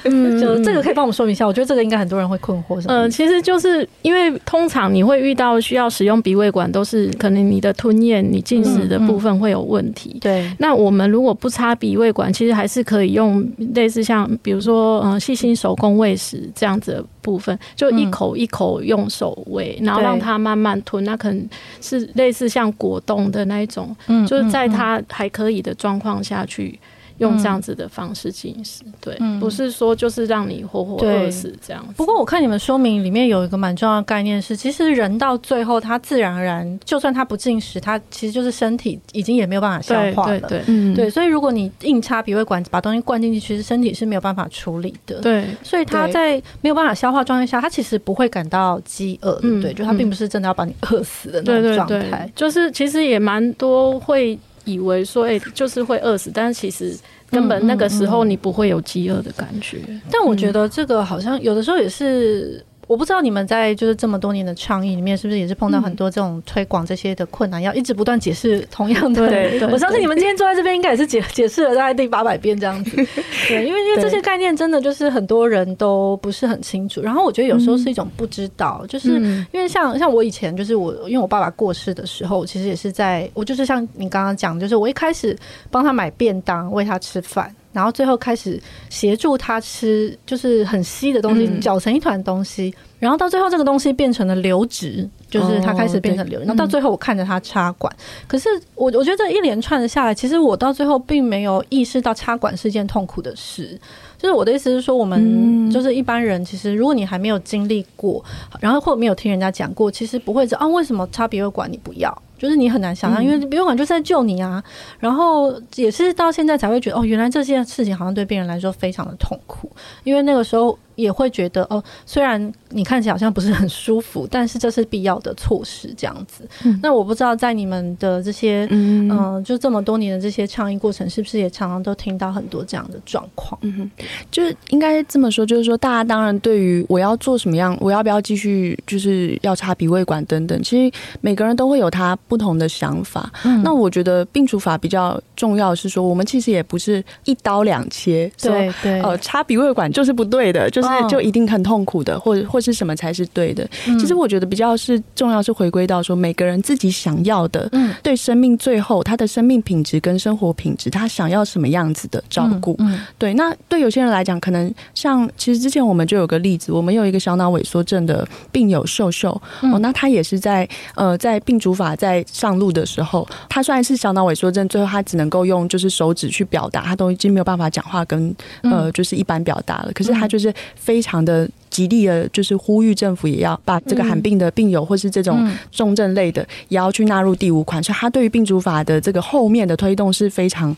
[LAUGHS] 就这个可以帮我们说明一下。我觉得这个应该很多人会困惑。嗯、呃，其实就是因为通常你会遇到需要使用鼻胃管，都是可能你的吞咽、你进食的部分会有问题。对、嗯，嗯、那我们如果不插鼻胃管，其实还是可以用类似像比如说嗯细心手工喂食这样子的部分，就一口一口用手喂，然后让它慢慢吞。那可能是类似像果冻的那一种，嗯，就是在它还可以的状况下去。用这样子的方式进食，对，嗯、不是说就是让你活活饿死这样子。不过我看你们说明里面有一个蛮重要的概念是，其实人到最后他自然而然，就算他不进食，他其实就是身体已经也没有办法消化了。对对，对，嗯、对，所以如果你硬插鼻胃管把东西灌进去，其实身体是没有办法处理的。对，所以他在没有办法消化状态下，他其实不会感到饥饿。嗯，对，就他并不是真的要把你饿死的那种状态。就是其实也蛮多会。以为说，哎、欸，就是会饿死，但是其实根本那个时候你不会有饥饿的感觉。嗯嗯嗯、但我觉得这个好像有的时候也是。我不知道你们在就是这么多年的倡议里面，是不是也是碰到很多这种推广这些的困难，要一直不断解释同样的。[LAUGHS] 对，我相信你们今天坐在这边，应该也是解 [LAUGHS] 解释了大概第八百遍这样子。[LAUGHS] 对，因为因为这些概念真的就是很多人都不是很清楚。然后我觉得有时候是一种不知道，就是因为像像我以前就是我，因为我爸爸过世的时候，其实也是在我就是像你刚刚讲，就是我一开始帮他买便当，喂他吃饭。然后最后开始协助他吃，就是很稀的东西，搅成一团东西。嗯、然后到最后，这个东西变成了流质，就是他开始变成流。哦、然后到最后，我看着他插管。嗯、可是我我觉得这一连串的下来，其实我到最后并没有意识到插管是件痛苦的事。就是我的意思是说，我们就是一般人，其实如果你还没有经历过，然后或没有听人家讲过，其实不会知道啊，为什么插鼻胃管你不要？就是你很难想象，因为博物馆就是在救你啊。然后也是到现在才会觉得，哦，原来这件事情好像对病人来说非常的痛苦，因为那个时候。也会觉得哦，虽然你看起来好像不是很舒服，但是这是必要的措施，这样子。嗯、那我不知道在你们的这些嗯、呃，就这么多年的这些倡议过程，是不是也常常都听到很多这样的状况？嗯哼，就是应该这么说，就是说大家当然对于我要做什么样，我要不要继续，就是要插鼻胃管等等，其实每个人都会有他不同的想法。嗯、那我觉得病除法比较重要是说，我们其实也不是一刀两切，对对，呃，插鼻胃管就是不对的，就是。就一定很痛苦的，或者或是什么才是对的？其实我觉得比较是重要，是回归到说每个人自己想要的，嗯，对生命最后他的生命品质跟生活品质，他想要什么样子的照顾？嗯，对。那对有些人来讲，可能像其实之前我们就有个例子，我们有一个小脑萎缩症的病友秀秀哦，那他也是在呃在病主法在上路的时候，他虽然是小脑萎缩症，最后他只能够用就是手指去表达，他都已经没有办法讲话跟呃就是一般表达了，可是他就是。非常的极力的，就是呼吁政府也要把这个罕病的病友，或是这种重症类的，也要去纳入第五款。所以他对于病主法的这个后面的推动是非常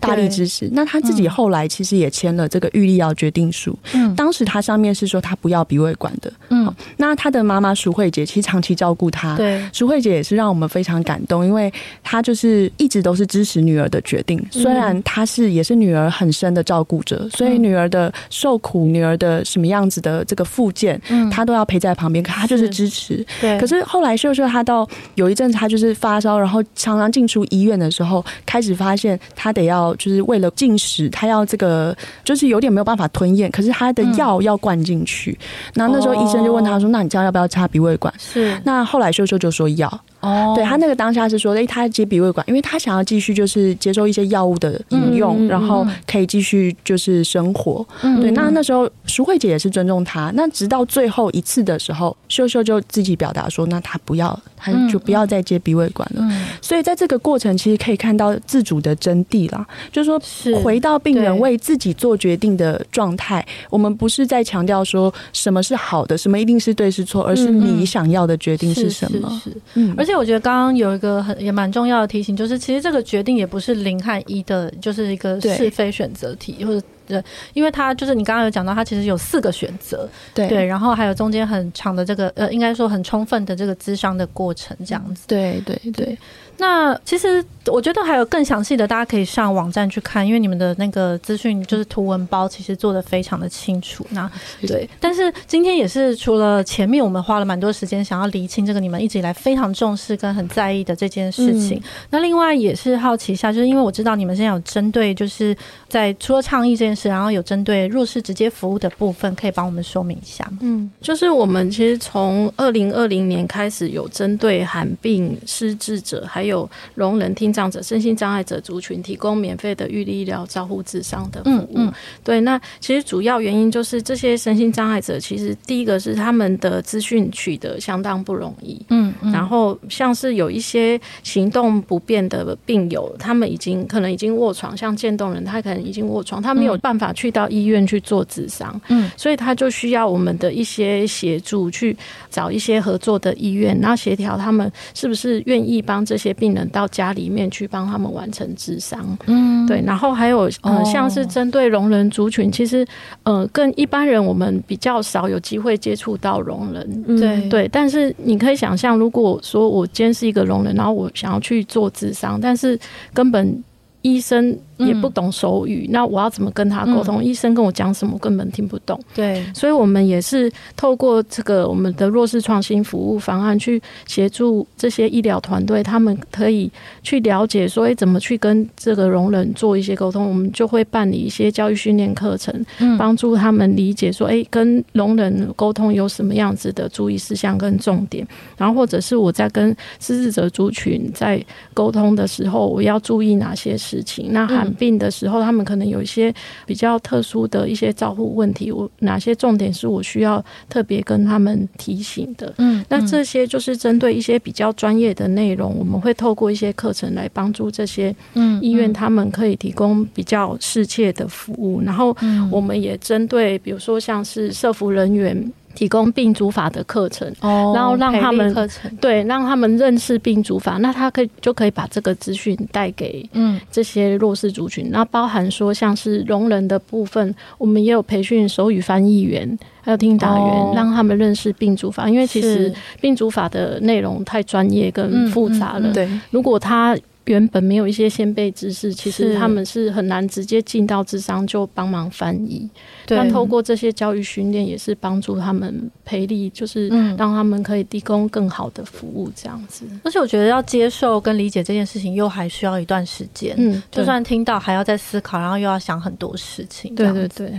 大力支持。那他自己后来其实也签了这个预立要决定书。当时他上面是说他不要鼻胃管的。好，那他的妈妈淑慧姐其实长期照顾他，对，淑慧姐也是让我们非常感动，因为她就是一直都是支持女儿的决定，虽然她是也是女儿很深的照顾者，所以女儿的受苦，女儿的什么样子的这个附件，嗯，她都要陪在旁边，可她就是支持。对，可是后来秀秀她到有一阵子她就是发烧，然后常常进出医院的时候，开始发现她得要就是为了进食，她要这个就是有点没有办法吞咽，可是她的药要灌进去，那那时候医生就问她说：“那你这样要不要插鼻胃管？”是，那后来秀秀就说要。哦，对他那个当下是说，哎，他接鼻胃管，因为他想要继续就是接受一些药物的饮用，然后可以继续就是生活。对，那那时候淑慧姐也是尊重他。那直到最后一次的时候，秀秀就自己表达说，那他不要，他就不要再接鼻胃管了。所以在这个过程，其实可以看到自主的真谛啦，就是说回到病人为自己做决定的状态。我们不是在强调说什么是好的，什么一定是对是错，而是你想要的决定是什么。是，嗯，而且。我觉得刚刚有一个很也蛮重要的提醒，就是其实这个决定也不是零和一的，就是一个是非选择题，或者对，因为它就是你刚刚有讲到，它其实有四个选择，对对，然后还有中间很长的这个呃，应该说很充分的这个咨商的过程，这样子，对对对。对那其实我觉得还有更详细的，大家可以上网站去看，因为你们的那个资讯就是图文包，其实做的非常的清楚。那对，但是今天也是除了前面我们花了蛮多时间想要厘清这个你们一直以来非常重视跟很在意的这件事情，嗯、那另外也是好奇一下，就是因为我知道你们现在有针对就是在除了倡议这件事，然后有针对弱势直接服务的部分，可以帮我们说明一下吗？嗯，就是我们其实从二零二零年开始有针对罕病失智者还有有聋人、听障者、身心障碍者族群提供免费的预立医疗照护智商的服务。嗯，嗯，对。那其实主要原因就是这些身心障碍者，其实第一个是他们的资讯取得相当不容易。嗯，嗯，然后像是有一些行动不便的病友，他们已经可能已经卧床，像渐冻人，他可能已经卧床，他没有办法去到医院去做智商。嗯，所以他就需要我们的一些协助，去找一些合作的医院，然后协调他们是不是愿意帮这些。病人到家里面去帮他们完成咨商，嗯，对，然后还有呃，像是针对聋人族群，其实呃，跟一般人我们比较少有机会接触到聋人，对对。但是你可以想象，如果说我今天是一个聋人，然后我想要去做咨商，但是根本医生。也不懂手语，那我要怎么跟他沟通？医生跟我讲什么，我根本听不懂。对，所以我们也是透过这个我们的弱势创新服务方案，去协助这些医疗团队，他们可以去了解说，哎，怎么去跟这个聋人做一些沟通？我们就会办理一些教育训练课程，帮助他们理解说，哎，跟聋人沟通有什么样子的注意事项跟重点。然后，或者是我在跟失智者族群在沟通的时候，我要注意哪些事情？那还病的时候，他们可能有一些比较特殊的一些照护问题，我哪些重点是我需要特别跟他们提醒的？嗯，那这些就是针对一些比较专业的内容，我们会透过一些课程来帮助这些嗯医院，他们可以提供比较适切的服务。然后，我们也针对比如说像是社服人员。提供病主法的课程，哦，然后让他们课程。对，让他们认识病主法，那他可以就可以把这个资讯带给嗯。这些弱势族群，那、嗯、包含说像是聋人的部分，我们也有培训手语翻译员，还有听打员，哦、让他们认识病主法，因为其实病主法的内容太专业跟复杂了，对，如果他。原本没有一些先辈知识，其实他们是很难直接进到智商就帮忙翻译。但透过这些教育训练，也是帮助他们培力，就是让他们可以提供更好的服务，这样子。而且我觉得要接受跟理解这件事情，又还需要一段时间。嗯，就算听到，还要再思考，然后又要想很多事情。对对对。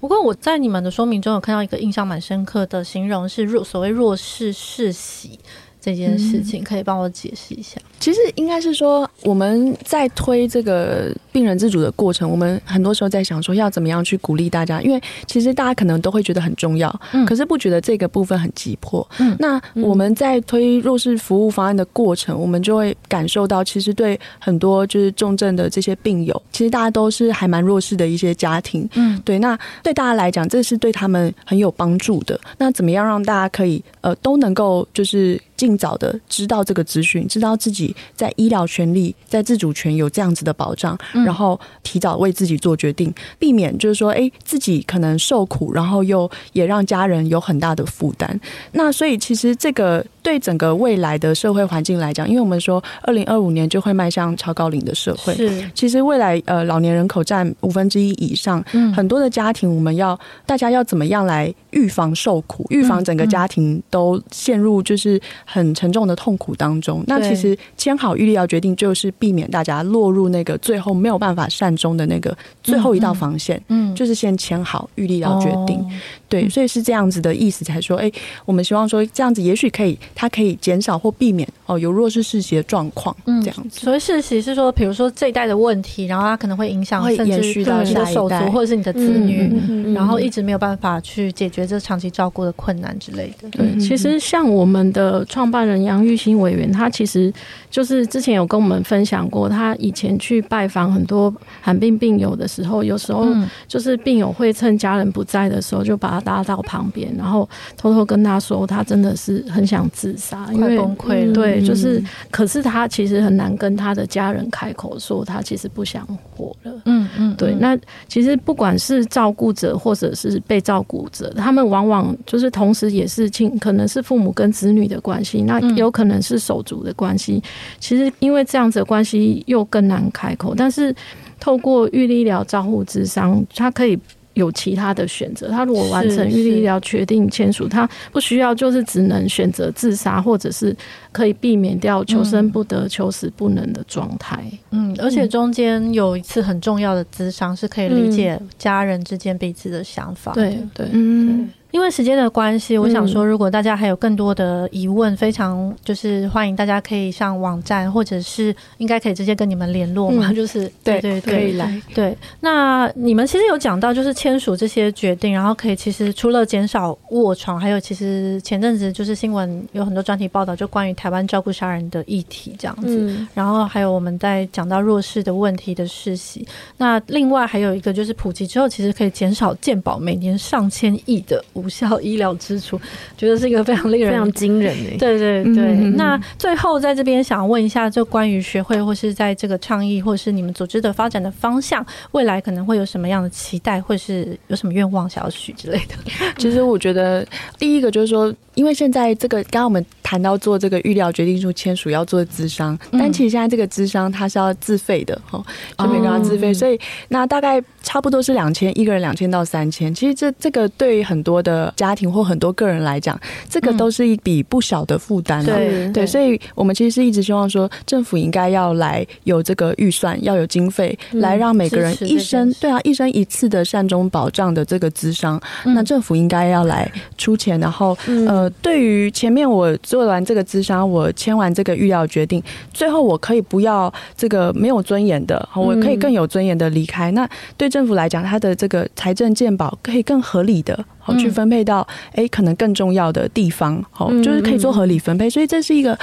不过我在你们的说明中有看到一个印象蛮深刻的形容，是弱所谓弱势世袭。这件事情可以帮我解释一下？其实应该是说，我们在推这个病人自主的过程，我们很多时候在想说，要怎么样去鼓励大家？因为其实大家可能都会觉得很重要，嗯，可是不觉得这个部分很急迫。嗯，那我们在推弱势服务方案的过程，我们就会感受到，其实对很多就是重症的这些病友，其实大家都是还蛮弱势的一些家庭。嗯，对，那对大家来讲，这是对他们很有帮助的。那怎么样让大家可以呃都能够就是。尽早的知道这个资讯，知道自己在医疗权利、在自主权有这样子的保障，然后提早为自己做决定，避免就是说，哎，自己可能受苦，然后又也让家人有很大的负担。那所以其实这个对整个未来的社会环境来讲，因为我们说二零二五年就会迈向超高龄的社会，是。其实未来呃老年人口占五分之一以上，很多的家庭我们要大家要怎么样来预防受苦，预防整个家庭都陷入就是很沉重的痛苦当中。那其实签好预立要决定就是避免大家落入那个最后没有办法善终的那个最后一道防线，嗯，就是先签好预立要决定。对，所以是这样子的意思，才说，哎，我们希望说这样子，也许可以，它可以减少或避免哦有弱势世袭的状况，嗯，这样子。所谓世袭是说，比如说这一代的问题，然后它可能会影响，会延续到你的手足或者是你的子女，然后一直没有办法去解决这长期照顾的困难之类的。对，其实像我们的创办人杨玉新委员，他其实就是之前有跟我们分享过，他以前去拜访很多罕病病友的时候，有时候就是病友会趁家人不在的时候，就把拉到旁边，然后偷偷跟他说，他真的是很想自杀，因为崩溃了。对，就是，可是他其实很难跟他的家人开口说，他其实不想活了。嗯嗯，对。那其实不管是照顾者或者是被照顾者，他们往往就是同时也是亲，可能是父母跟子女的关系，那有可能是手足的关系。其实因为这样子的关系又更难开口，但是透过预立医疗照护之商，他可以。有其他的选择，他如果完成预立医疗决定签署，他不需要就是只能选择自杀，或者是可以避免掉求生不得、求死不能的状态。嗯，而且中间有一次很重要的咨商，是可以理解家人之间彼此的想法。对对，嗯。因为时间的关系，我想说，如果大家还有更多的疑问，非常就是欢迎大家可以上网站，或者是应该可以直接跟你们联络嘛。就是对对对，可以来。对，那你们其实有讲到，就是签署这些决定，然后可以其实除了减少卧床，还有其实前阵子就是新闻有很多专题报道，就关于台湾照顾杀人的议题这样子。然后还有我们在讲到弱势的问题的世袭。那另外还有一个就是普及之后，其实可以减少健保每年上千亿的。无效医疗支出，[LAUGHS] 觉得是一个非常令人非常惊人 [LAUGHS] 的。对对对，嗯、那最后在这边想问一下，就关于学会或是在这个倡议，或是你们组织的发展的方向，未来可能会有什么样的期待，或是有什么愿望想要许之类的？[LAUGHS] 其实我觉得第一个就是说，因为现在这个刚刚我们谈到做这个预料决定书签署要做咨商，但其实现在这个咨商它是要自费的哈，就每个人要自费，所以那大概差不多是两千一个人两千到三千，其实这这个对于很多的。的家庭或很多个人来讲，这个都是一笔不小的负担。对对，所以我们其实是一直希望说，政府应该要来有这个预算，要有经费，来让每个人一生对啊一生一次的善终保障的这个资商，那政府应该要来出钱。然后呃，对于前面我做完这个资商，我签完这个预料决定，最后我可以不要这个没有尊严的，我可以更有尊严的离开。那对政府来讲，他的这个财政健保可以更合理的。去分配到哎，可能更重要的地方，好，就是可以做合理分配，所以这是一个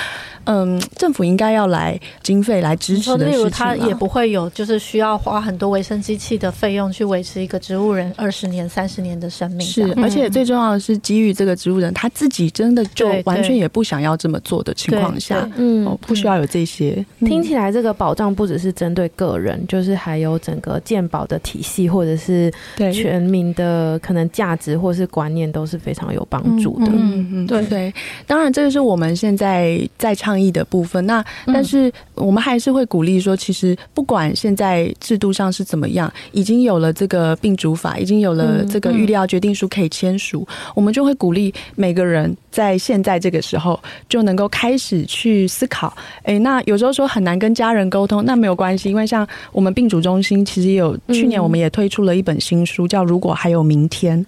嗯，政府应该要来经费来支持的事情。例如，他也不会有就是需要花很多维生机器的费用去维持一个植物人二十年、三十年的生命。是，而且最重要的是，基于这个植物人他自己真的就完全也不想要这么做的情况下，嗯，不需要有这些。听起来这个保障不只是针对个人，就是还有整个健保的体系，或者是全民的可能价值或。是观念都是非常有帮助的，嗯嗯，对对，当然这个是我们现在在倡议的部分。那但是我们还是会鼓励说，其实不管现在制度上是怎么样，已经有了这个病主法，已经有了这个预料决定书可以签署，我们就会鼓励每个人在现在这个时候就能够开始去思考。哎，那有时候说很难跟家人沟通，那没有关系，因为像我们病主中心其实也有去年我们也推出了一本新书，叫《如果还有明天》。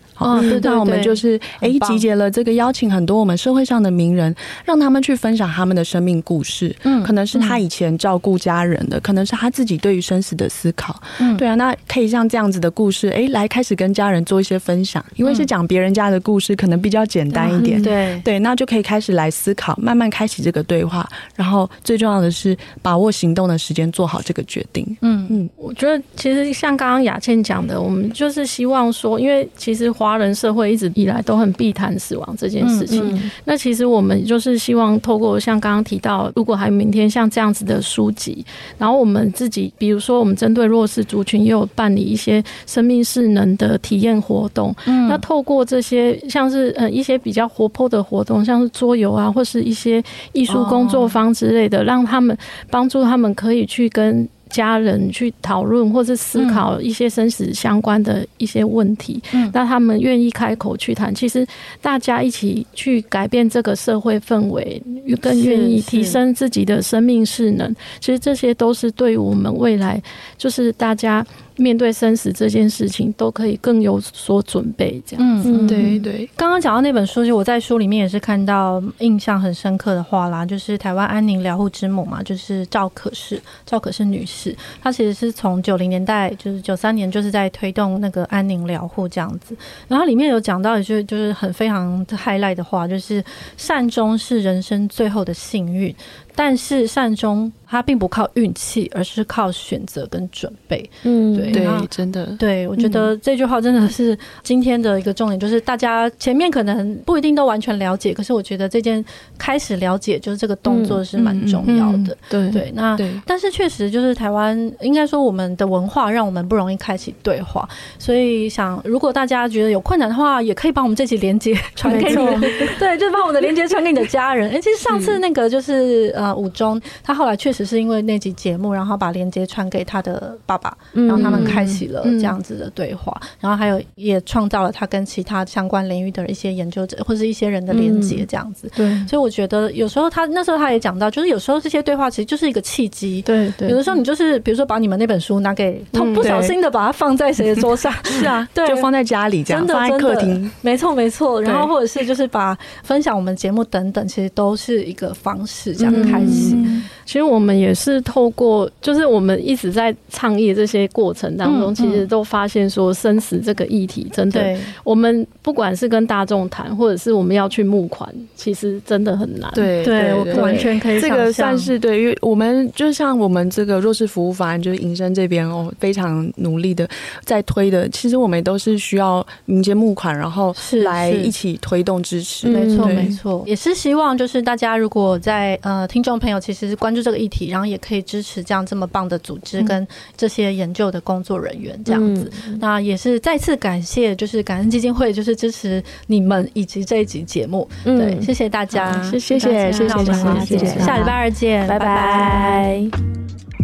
好。那我们就是哎，集结了这个邀请很多我们社会上的名人，让他们去分享他们的生命故事。嗯，可能是他以前照顾家人的，可能是他自己对于生死的思考。嗯，对啊，那可以像这样子的故事，哎，来开始跟家人做一些分享。因为是讲别人家的故事，可能比较简单一点。对对，那就可以开始来思考，慢慢开启这个对话。然后最重要的是把握行动的时间，做好这个决定。嗯嗯，我觉得其实像刚刚雅倩讲的，我们就是希望说，因为其实华人社社会一直以来都很避谈死亡这件事情。那其实我们就是希望透过像刚刚提到，如果还有明天像这样子的书籍，然后我们自己，比如说我们针对弱势族群，也有办理一些生命势能的体验活动。嗯，那透过这些像是呃一些比较活泼的活动，像是桌游啊，或是一些艺术工作坊之类的，哦、让他们帮助他们可以去跟。家人去讨论或是思考一些生死相关的一些问题，嗯，那他们愿意开口去谈，其实大家一起去改变这个社会氛围，更愿意提升自己的生命势能，其实这些都是对于我们未来，就是大家。面对生死这件事情，都可以更有所准备，这样子。嗯，对对。刚刚讲到那本书，就我在书里面也是看到印象很深刻的话啦，就是台湾安宁疗护之母嘛，就是赵可式，赵可式女士，她其实是从九零年代，就是九三年，就是在推动那个安宁疗护这样子。然后里面有讲到一句，就是很非常 highlight 的话，就是善终是人生最后的幸运。但是善终它并不靠运气，而是靠选择跟准备。嗯，对对，真的，对我觉得这句话真的是今天的一个重点，就是大家前面可能不一定都完全了解，可是我觉得这件开始了解，就是这个动作是蛮重要的。对对，那但是确实就是台湾，应该说我们的文化让我们不容易开启对话，所以想如果大家觉得有困难的话，也可以把我们这期连接传给你，[LAUGHS] 对，就是把我们的连接传给你的家人。哎，其实上次那个就是呃。武忠，他后来确实是因为那集节目，然后把连接传给他的爸爸，然后他们开启了这样子的对话，然后还有也创造了他跟其他相关领域的一些研究者或是一些人的连接，这样子。对，所以我觉得有时候他那时候他也讲到，就是有时候这些对话其实就是一个契机。对对，有的时候你就是比如说把你们那本书拿给，不小心的把它放在谁的桌上，[LAUGHS] 是啊，[LAUGHS] 对，就放在家里这样，放在客厅，没错没错。然后或者是就是把分享我们节目等等，其实都是一个方式这样开。嗯，其实我们也是透过，就是我们一直在倡议这些过程当中，其实都发现说生死这个议题真的，我们不管是跟大众谈，或者是我们要去募款，其实真的很难。对对，我完全可以。这个算是对于我们，就像我们这个弱势服务法案，就是营生这边哦，非常努力的在推的。其实我们都是需要民间募款，然后是来一起推动支持。没错没错，也是希望就是大家如果在呃听众。朋友其实是关注这个议题，然后也可以支持这样这么棒的组织跟这些研究的工作人员这样子。嗯、那也是再次感谢，就是感恩基金会，就是支持你们以及这一集节目。嗯、对，谢谢大家，谢谢谢谢谢谢，谢谢，下礼拜二见，拜拜。拜拜。